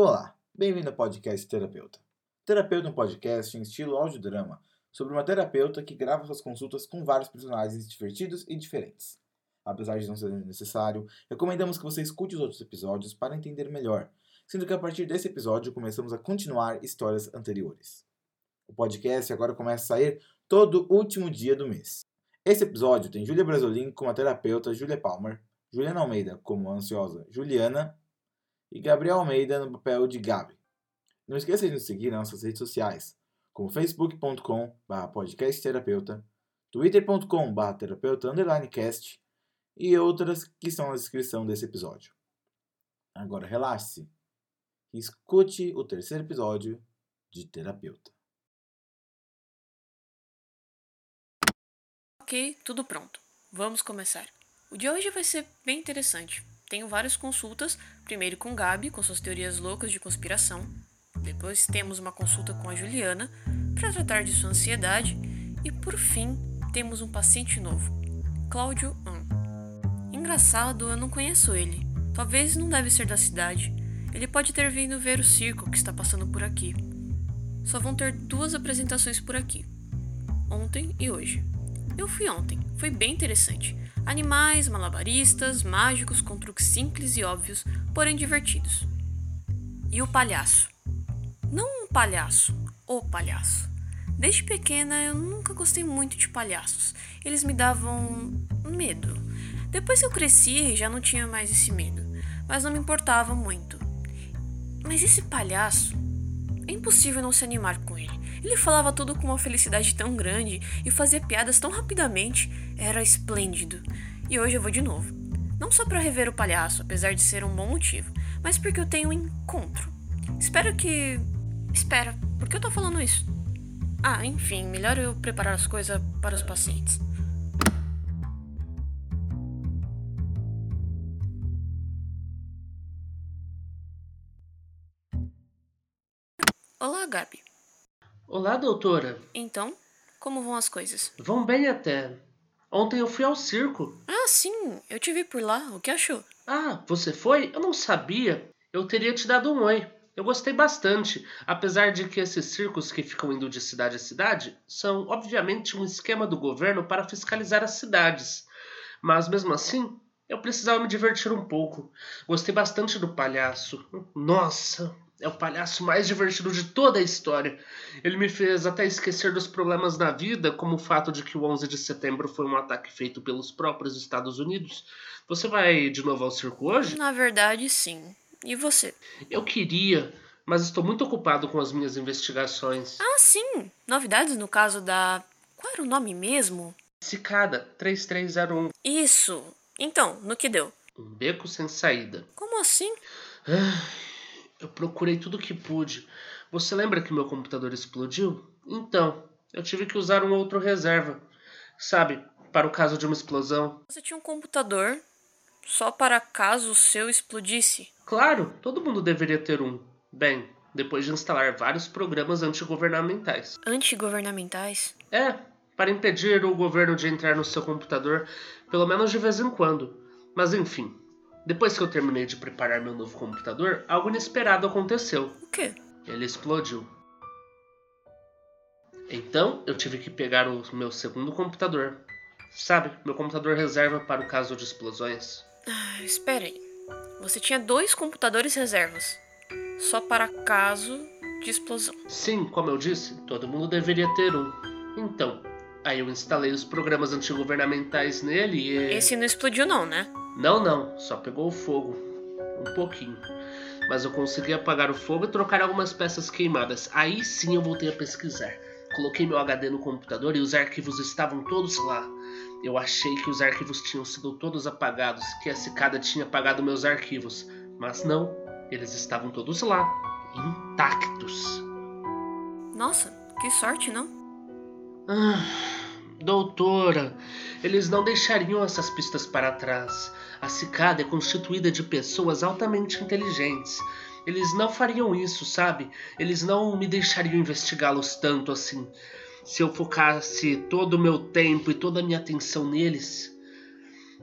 Olá, bem-vindo ao podcast Terapeuta. Terapeuta é um podcast em estilo audiodrama sobre uma terapeuta que grava suas consultas com vários personagens divertidos e diferentes. Apesar de não ser necessário, recomendamos que você escute os outros episódios para entender melhor, sendo que a partir desse episódio começamos a continuar histórias anteriores. O podcast agora começa a sair todo último dia do mês. Esse episódio tem Júlia Brasolin como a terapeuta Júlia Palmer, Juliana Almeida como a ansiosa Juliana e Gabriel Almeida no papel de Gabi. Não esqueça de nos seguir nas nossas redes sociais, como facebook.com.br podcastterapeuta, twitter.com.br terapeuta cast e outras que estão na descrição desse episódio. Agora relaxe-se e escute o terceiro episódio de Terapeuta. Ok, tudo pronto. Vamos começar. O de hoje vai ser bem interessante. Tenho várias consultas, primeiro com Gabi, com suas teorias loucas de conspiração. Depois temos uma consulta com a Juliana, para tratar de sua ansiedade. E por fim, temos um paciente novo, Cláudio An. Engraçado, eu não conheço ele. Talvez não deve ser da cidade. Ele pode ter vindo ver o circo que está passando por aqui. Só vão ter duas apresentações por aqui, ontem e hoje. Eu fui ontem, foi bem interessante. Animais, malabaristas, mágicos com truques simples e óbvios, porém divertidos. E o palhaço? Não um palhaço, o palhaço. Desde pequena eu nunca gostei muito de palhaços. Eles me davam medo. Depois que eu cresci, já não tinha mais esse medo, mas não me importava muito. Mas esse palhaço, é impossível não se animar com ele. Ele falava tudo com uma felicidade tão grande e fazia piadas tão rapidamente. Era esplêndido. E hoje eu vou de novo. Não só para rever o palhaço, apesar de ser um bom motivo, mas porque eu tenho um encontro. Espero que. Espera, por que eu tô falando isso? Ah, enfim, melhor eu preparar as coisas para os pacientes. Olá, Gabi. Olá, doutora. Então, como vão as coisas? Vão bem até. Ontem eu fui ao circo. Ah, sim, eu te vi por lá. O que achou? Ah, você foi? Eu não sabia. Eu teria te dado um oi. Eu gostei bastante, apesar de que esses circos que ficam indo de cidade a cidade são, obviamente, um esquema do governo para fiscalizar as cidades. Mas mesmo assim, eu precisava me divertir um pouco. Gostei bastante do palhaço. Nossa, é o palhaço mais divertido de toda a história. Ele me fez até esquecer dos problemas na vida, como o fato de que o 11 de setembro foi um ataque feito pelos próprios Estados Unidos. Você vai de novo ao circo hoje? Na verdade, sim. E você? Eu queria, mas estou muito ocupado com as minhas investigações. Ah, sim. Novidades no caso da. Qual era o nome mesmo? Cicada 3301. Isso. Então, no que deu? Um beco sem saída. Como assim? Ah. Eu procurei tudo que pude. Você lembra que meu computador explodiu? Então, eu tive que usar um outro reserva. Sabe, para o caso de uma explosão. Você tinha um computador só para caso o seu explodisse? Claro, todo mundo deveria ter um. Bem, depois de instalar vários programas antigovernamentais. Antigovernamentais? É, para impedir o governo de entrar no seu computador, pelo menos de vez em quando. Mas enfim, depois que eu terminei de preparar meu novo computador, algo inesperado aconteceu. O quê? Ele explodiu. Então eu tive que pegar o meu segundo computador. Sabe, meu computador reserva para o caso de explosões. Ah, espera aí. Você tinha dois computadores reservas. Só para caso de explosão. Sim, como eu disse, todo mundo deveria ter um. Então, aí eu instalei os programas antigovernamentais nele e. Esse não explodiu, não, né? Não, não, só pegou fogo. Um pouquinho. Mas eu consegui apagar o fogo e trocar algumas peças queimadas. Aí sim eu voltei a pesquisar. Coloquei meu HD no computador e os arquivos estavam todos lá. Eu achei que os arquivos tinham sido todos apagados, que a cicada tinha apagado meus arquivos. Mas não, eles estavam todos lá, intactos. Nossa, que sorte, não? Ah, doutora, eles não deixariam essas pistas para trás. A cicada é constituída de pessoas altamente inteligentes. Eles não fariam isso, sabe? Eles não me deixariam investigá-los tanto assim. Se eu focasse todo o meu tempo e toda a minha atenção neles,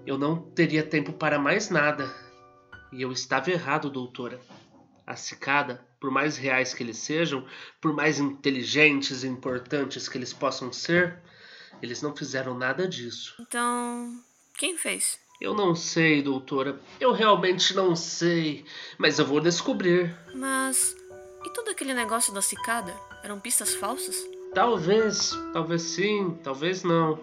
eu não teria tempo para mais nada. E eu estava errado, doutora. a cicada, por mais reais que eles sejam, por mais inteligentes e importantes que eles possam ser, eles não fizeram nada disso. Então, quem fez? Eu não sei, doutora. Eu realmente não sei. Mas eu vou descobrir. Mas. E todo aquele negócio da cicada? Eram pistas falsas? Talvez, talvez sim, talvez não.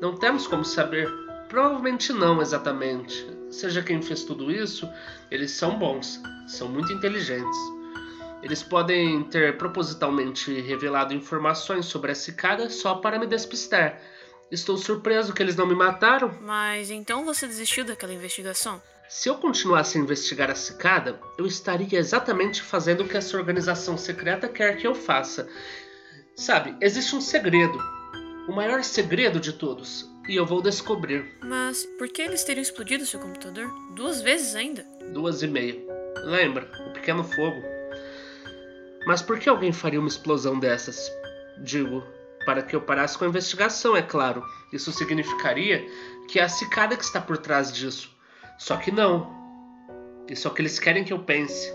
Não temos como saber. Provavelmente não exatamente. Seja quem fez tudo isso, eles são bons, são muito inteligentes. Eles podem ter propositalmente revelado informações sobre a cicada só para me despistar. Estou surpreso que eles não me mataram. Mas então você desistiu daquela investigação? Se eu continuasse a investigar a cicada, eu estaria exatamente fazendo o que essa organização secreta quer que eu faça. Sabe, existe um segredo. O maior segredo de todos. E eu vou descobrir. Mas por que eles teriam explodido seu computador? Duas vezes ainda? Duas e meia. Lembra? O pequeno fogo. Mas por que alguém faria uma explosão dessas? Digo, para que eu parasse com a investigação, é claro. Isso significaria que é a cicada que está por trás disso. Só que não. Isso é o que eles querem que eu pense.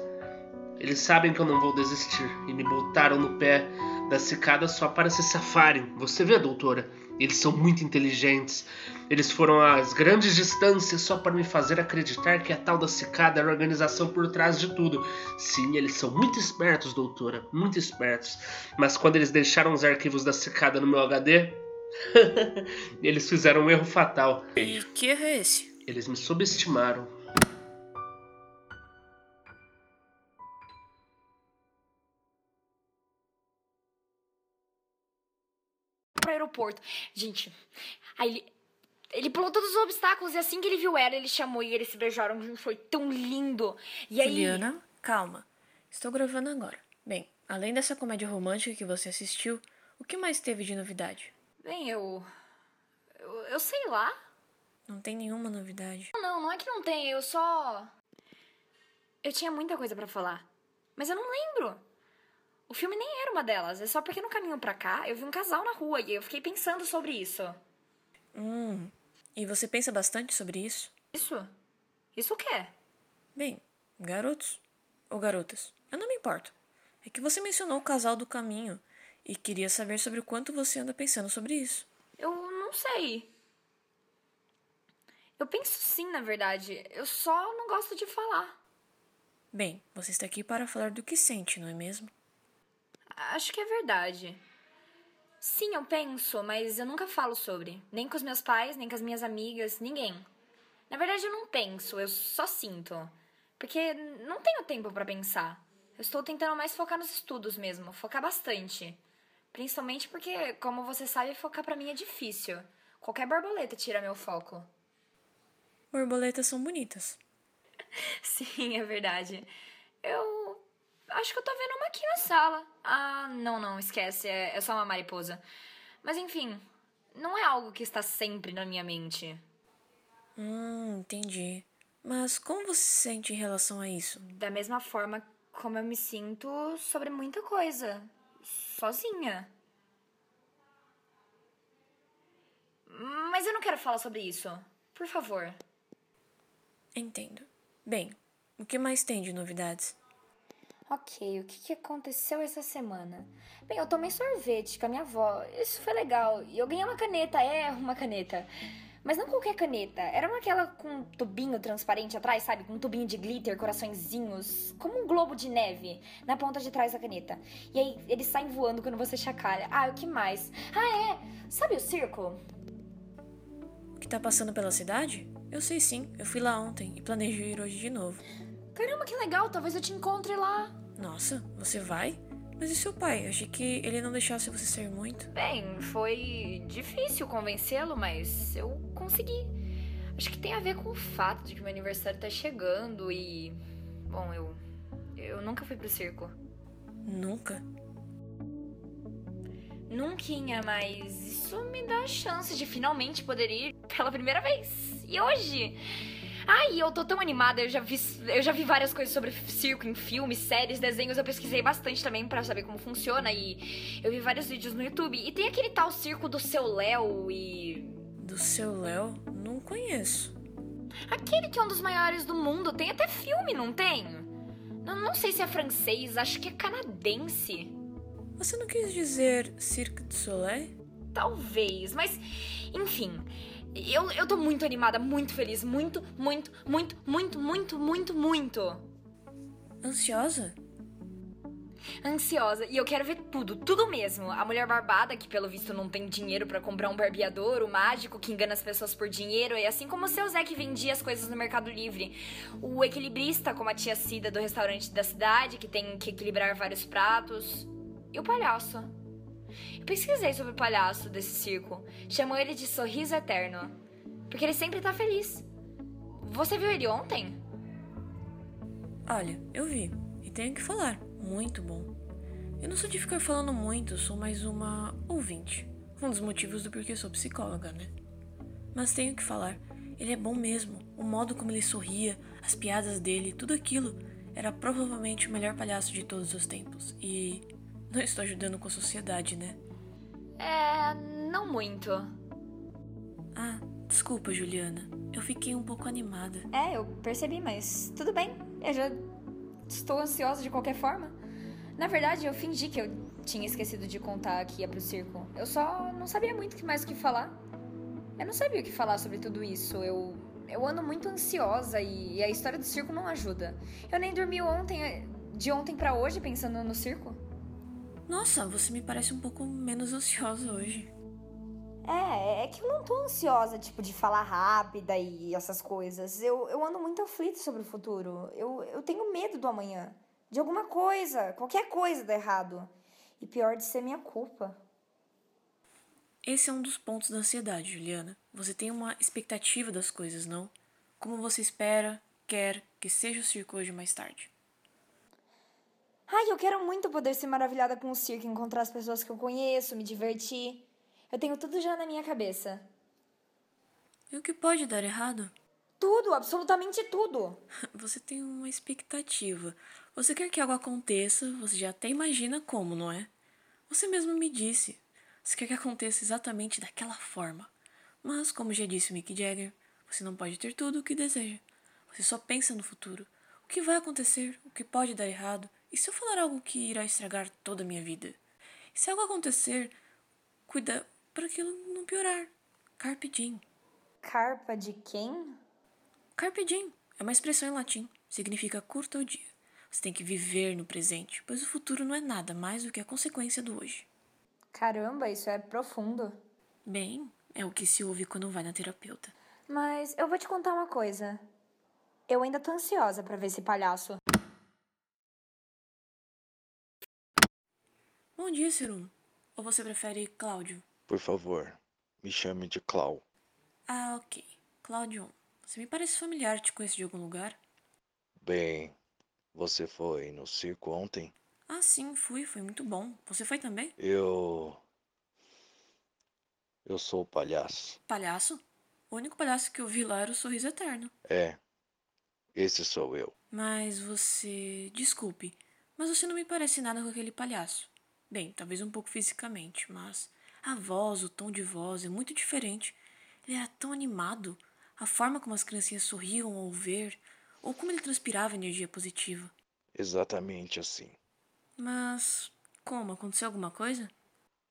Eles sabem que eu não vou desistir e me botaram no pé da cicada só para se safarem. Você vê, doutora? Eles são muito inteligentes. Eles foram às grandes distâncias só para me fazer acreditar que a tal da cicada era a organização por trás de tudo. Sim, eles são muito espertos, doutora, muito espertos. Mas quando eles deixaram os arquivos da cicada no meu HD, eles fizeram um erro fatal. E que erro é esse? Eles me subestimaram. Aeroporto. Gente, aí ele. Ele pulou todos os obstáculos e assim que ele viu ela, ele chamou e eles se beijaram. Foi tão lindo. E aí. Juliana, calma. Estou gravando agora. Bem, além dessa comédia romântica que você assistiu, o que mais teve de novidade? Bem, eu. Eu, eu sei lá. Não tem nenhuma novidade. Não, não é que não tem, eu só. Eu tinha muita coisa pra falar. Mas eu não lembro. O filme nem era uma delas. É só porque no caminho pra cá eu vi um casal na rua e eu fiquei pensando sobre isso. Hum. E você pensa bastante sobre isso? Isso? Isso o quê? Bem, garotos ou garotas, eu não me importo. É que você mencionou o casal do caminho e queria saber sobre o quanto você anda pensando sobre isso. Eu não sei. Eu penso sim, na verdade. Eu só não gosto de falar. Bem, você está aqui para falar do que sente, não é mesmo? Acho que é verdade. Sim, eu penso, mas eu nunca falo sobre. Nem com os meus pais, nem com as minhas amigas, ninguém. Na verdade, eu não penso, eu só sinto. Porque não tenho tempo pra pensar. Eu estou tentando mais focar nos estudos mesmo, focar bastante. Principalmente porque, como você sabe, focar pra mim é difícil. Qualquer borboleta tira meu foco. Borboletas são bonitas. Sim, é verdade. Eu acho que eu tô vendo uma aqui na sala. Ah, não, não, esquece, é, é só uma mariposa. Mas enfim, não é algo que está sempre na minha mente. Hum, entendi. Mas como você se sente em relação a isso? Da mesma forma como eu me sinto sobre muita coisa. Sozinha. Mas eu não quero falar sobre isso. Por favor. Entendo. Bem, o que mais tem de novidades? Ok, o que, que aconteceu essa semana? Bem, eu tomei sorvete com a minha avó. Isso foi legal. E eu ganhei uma caneta. É, uma caneta. Mas não qualquer caneta. Era uma aquela com um tubinho transparente atrás, sabe? Com um tubinho de glitter, coraçõezinhos. Como um globo de neve na ponta de trás da caneta. E aí eles saem voando quando você chacalha. Ah, o que mais? Ah, é. Sabe o circo? O que tá passando pela cidade? Eu sei sim, eu fui lá ontem e planejo ir hoje de novo. Caramba, que legal. Talvez eu te encontre lá. Nossa, você vai? Mas e seu pai? Achei que ele não deixasse você sair muito. Bem, foi difícil convencê-lo, mas eu consegui. Acho que tem a ver com o fato de que meu aniversário tá chegando e. Bom, eu. Eu nunca fui pro circo. Nunca? Nunca, mas isso me dá a chance de finalmente poder ir pela primeira vez. E hoje? Ai, eu tô tão animada, eu já vi, eu já vi várias coisas sobre circo em filmes, séries, desenhos, eu pesquisei bastante também pra saber como funciona e eu vi vários vídeos no YouTube. E tem aquele tal circo do seu Léo e. Do seu Léo? Não conheço. Aquele que é um dos maiores do mundo, tem até filme, não tem? Não, não sei se é francês, acho que é canadense. Você não quis dizer Cirque du Soleil? Talvez, mas enfim. Eu, eu tô muito animada, muito feliz, muito, muito, muito, muito, muito, muito, muito. Ansiosa? Ansiosa, e eu quero ver tudo, tudo mesmo. A mulher barbada, que pelo visto não tem dinheiro pra comprar um barbeador, o mágico que engana as pessoas por dinheiro, e assim como o seu Zé que vendia as coisas no Mercado Livre. O equilibrista, como a tia Cida do restaurante da cidade, que tem que equilibrar vários pratos. E o palhaço. Pesquisei sobre o palhaço desse circo. Chamou ele de Sorriso Eterno. Porque ele sempre tá feliz. Você viu ele ontem? Olha, eu vi. E tenho que falar. Muito bom. Eu não sou de ficar falando muito, sou mais uma ouvinte. Um dos motivos do porquê sou psicóloga, né? Mas tenho que falar. Ele é bom mesmo. O modo como ele sorria, as piadas dele, tudo aquilo. Era provavelmente o melhor palhaço de todos os tempos. E não estou ajudando com a sociedade, né? É. não muito. Ah, desculpa, Juliana. Eu fiquei um pouco animada. É, eu percebi, mas tudo bem. Eu já estou ansiosa de qualquer forma. Na verdade, eu fingi que eu tinha esquecido de contar que ia pro circo. Eu só não sabia muito mais o que falar. Eu não sabia o que falar sobre tudo isso. Eu, eu ando muito ansiosa e, e a história do circo não ajuda. Eu nem dormi ontem, de ontem para hoje pensando no circo. Nossa, você me parece um pouco menos ansiosa hoje. É, é que eu não tô ansiosa, tipo, de falar rápida e essas coisas. Eu, eu ando muito aflita sobre o futuro. Eu, eu tenho medo do amanhã. De alguma coisa, qualquer coisa dar errado. E pior de ser minha culpa. Esse é um dos pontos da ansiedade, Juliana. Você tem uma expectativa das coisas, não? Como você espera, quer que seja o circo hoje mais tarde. Ai, eu quero muito poder ser maravilhada com o circo, encontrar as pessoas que eu conheço, me divertir. Eu tenho tudo já na minha cabeça. E o que pode dar errado? Tudo, absolutamente tudo. Você tem uma expectativa. Você quer que algo aconteça, você já até imagina como, não é? Você mesmo me disse. Você quer que aconteça exatamente daquela forma. Mas, como já disse o Mick Jagger, você não pode ter tudo o que deseja. Você só pensa no futuro. O que vai acontecer, o que pode dar errado, e se eu falar algo que irá estragar toda a minha vida? E se algo acontecer, cuida para aquilo não piorar. Carpe diem. Carpa de quem? Carpe diem é uma expressão em latim. Significa curta o dia. Você tem que viver no presente, pois o futuro não é nada mais do que a consequência do hoje. Caramba, isso é profundo. Bem, é o que se ouve quando vai na terapeuta. Mas eu vou te contar uma coisa. Eu ainda tô ansiosa para ver esse palhaço. Bom dia, Serum. Ou você prefere Cláudio? Por favor, me chame de Clau. Ah, ok. Cláudio, você me parece familiar, te conheço de algum lugar? Bem, você foi no circo ontem? Ah, sim, fui, foi muito bom. Você foi também? Eu. Eu sou o palhaço. Palhaço? O único palhaço que eu vi lá era o Sorriso Eterno. É, esse sou eu. Mas você. Desculpe, mas você não me parece nada com aquele palhaço. Bem, talvez um pouco fisicamente, mas a voz, o tom de voz é muito diferente. Ele era tão animado. A forma como as criancinhas sorriam ao ver, ou como ele transpirava energia positiva. Exatamente assim. Mas. Como? Aconteceu alguma coisa?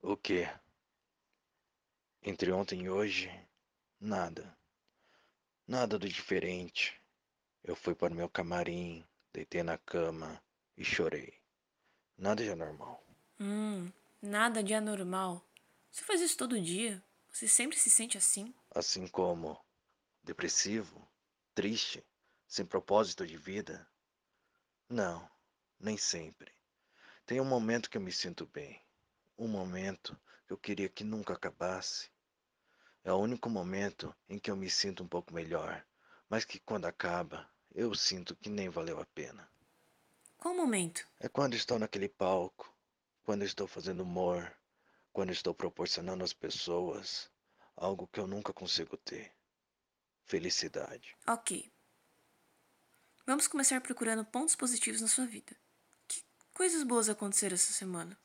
O quê? Entre ontem e hoje, nada. Nada do diferente. Eu fui para o meu camarim, deitei na cama e chorei. Nada de anormal. Hum, nada de anormal. Você faz isso todo dia? Você sempre se sente assim? Assim como depressivo, triste, sem propósito de vida? Não, nem sempre. Tem um momento que eu me sinto bem. Um momento que eu queria que nunca acabasse. É o único momento em que eu me sinto um pouco melhor, mas que quando acaba, eu sinto que nem valeu a pena. Qual momento? É quando estou naquele palco, quando estou fazendo humor, quando estou proporcionando às pessoas algo que eu nunca consigo ter. Felicidade. Ok. Vamos começar procurando pontos positivos na sua vida. Que coisas boas aconteceram essa semana?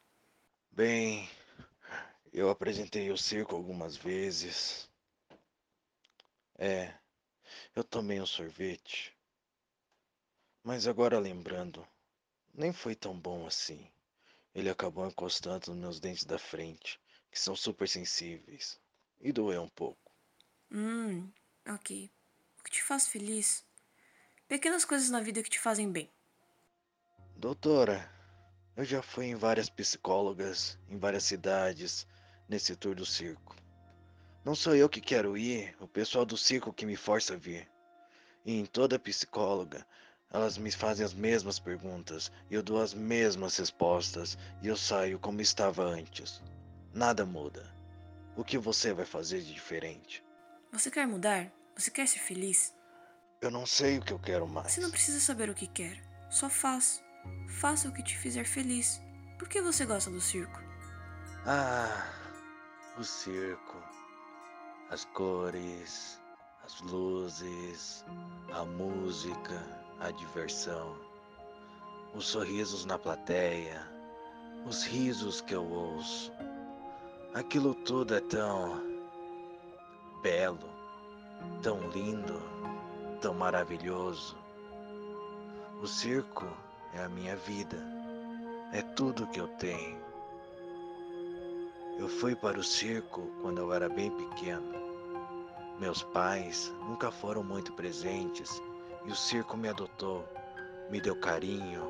Bem, eu apresentei o circo algumas vezes. É, eu tomei um sorvete. Mas agora lembrando, nem foi tão bom assim. Ele acabou encostando nos meus dentes da frente, que são super sensíveis, e doeu um pouco. Hum, ok. O que te faz feliz? Pequenas coisas na vida que te fazem bem. Doutora, eu já fui em várias psicólogas, em várias cidades, nesse tour do circo. Não sou eu que quero ir, o pessoal do circo que me força a vir. E em toda psicóloga, elas me fazem as mesmas perguntas, e eu dou as mesmas respostas, e eu saio como estava antes. Nada muda. O que você vai fazer de diferente? Você quer mudar? Você quer ser feliz? Eu não sei o que eu quero mais. Você não precisa saber o que quer. Só faz. Faça o que te fizer feliz. Por que você gosta do circo? Ah, o circo, as cores, as luzes, a música, a diversão, os sorrisos na plateia, os risos que eu ouço. Aquilo tudo é tão belo, tão lindo, tão maravilhoso. O circo é a minha vida, é tudo que eu tenho. Eu fui para o circo quando eu era bem pequeno. Meus pais nunca foram muito presentes e o circo me adotou, me deu carinho,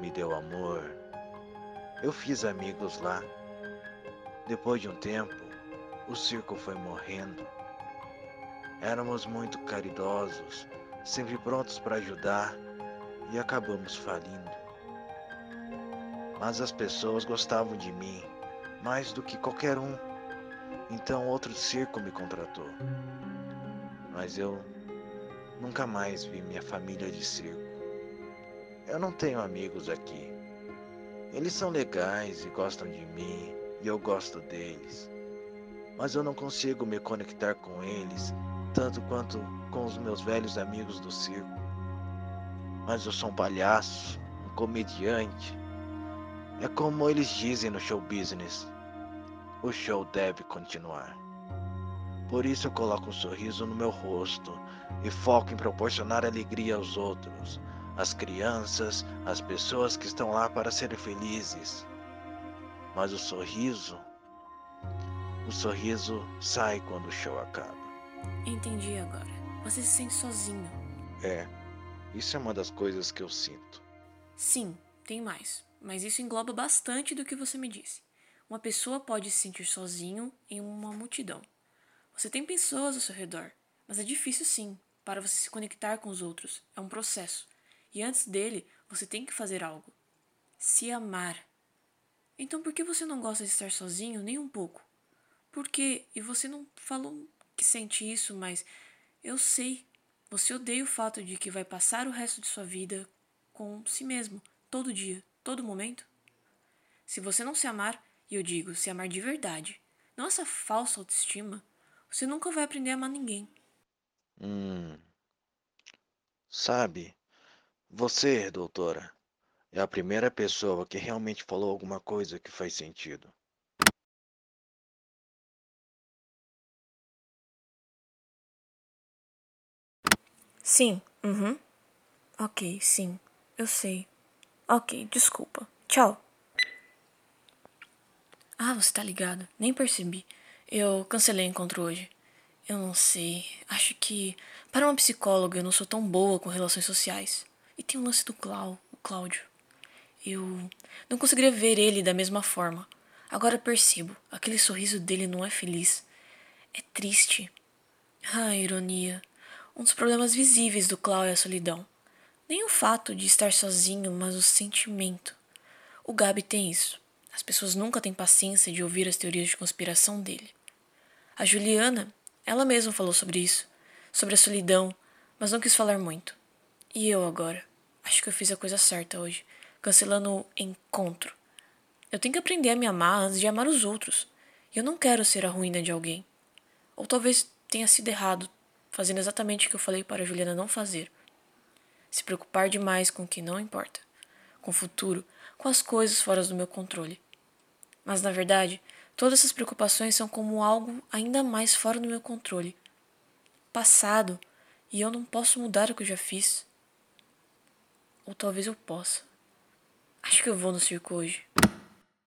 me deu amor. Eu fiz amigos lá. Depois de um tempo, o circo foi morrendo. Éramos muito caridosos, sempre prontos para ajudar e acabamos falindo. Mas as pessoas gostavam de mim mais do que qualquer um. Então outro circo me contratou. Mas eu nunca mais vi minha família de circo. Eu não tenho amigos aqui. Eles são legais e gostam de mim, e eu gosto deles. Mas eu não consigo me conectar com eles tanto quanto com os meus velhos amigos do circo. Mas eu sou um palhaço, um comediante. É como eles dizem no show business. O show deve continuar. Por isso eu coloco um sorriso no meu rosto e foco em proporcionar alegria aos outros, às crianças, às pessoas que estão lá para serem felizes. Mas o sorriso, o sorriso sai quando o show acaba. Entendi agora. Você se sente sozinho. É, isso é uma das coisas que eu sinto. Sim, tem mais. Mas isso engloba bastante do que você me disse. Uma pessoa pode se sentir sozinho em uma multidão. Você tem pessoas ao seu redor, mas é difícil sim para você se conectar com os outros. É um processo. E antes dele, você tem que fazer algo. Se amar. Então por que você não gosta de estar sozinho nem um pouco? Por quê? E você não falou que sente isso, mas eu sei. Você odeia o fato de que vai passar o resto de sua vida com si mesmo, todo dia, todo momento? Se você não se amar, e eu digo se amar de verdade, não essa falsa autoestima, você nunca vai aprender a amar ninguém. Hum. Sabe, você, doutora, é a primeira pessoa que realmente falou alguma coisa que faz sentido. Sim, uhum. Ok, sim, eu sei. Ok, desculpa. Tchau. Ah, você tá ligado? Nem percebi. Eu cancelei o encontro hoje. Eu não sei. Acho que para uma psicóloga eu não sou tão boa com relações sociais. E tem o lance do Clau, o Cláudio. Eu não conseguiria ver ele da mesma forma. Agora percebo, aquele sorriso dele não é feliz. É triste. Ah, ironia. Um dos problemas visíveis do Clau é a solidão. Nem o fato de estar sozinho, mas o sentimento. O Gabi tem isso. As pessoas nunca têm paciência de ouvir as teorias de conspiração dele. A Juliana, ela mesma falou sobre isso, sobre a solidão, mas não quis falar muito. E eu agora? Acho que eu fiz a coisa certa hoje, cancelando o encontro. Eu tenho que aprender a me amar antes de amar os outros. E eu não quero ser a ruína de alguém. Ou talvez tenha sido errado, fazendo exatamente o que eu falei para a Juliana não fazer. Se preocupar demais com o que não importa, com o futuro, com as coisas fora do meu controle. Mas na verdade, todas essas preocupações são como algo ainda mais fora do meu controle. Passado, e eu não posso mudar o que eu já fiz. Ou talvez eu possa. Acho que eu vou no circo hoje.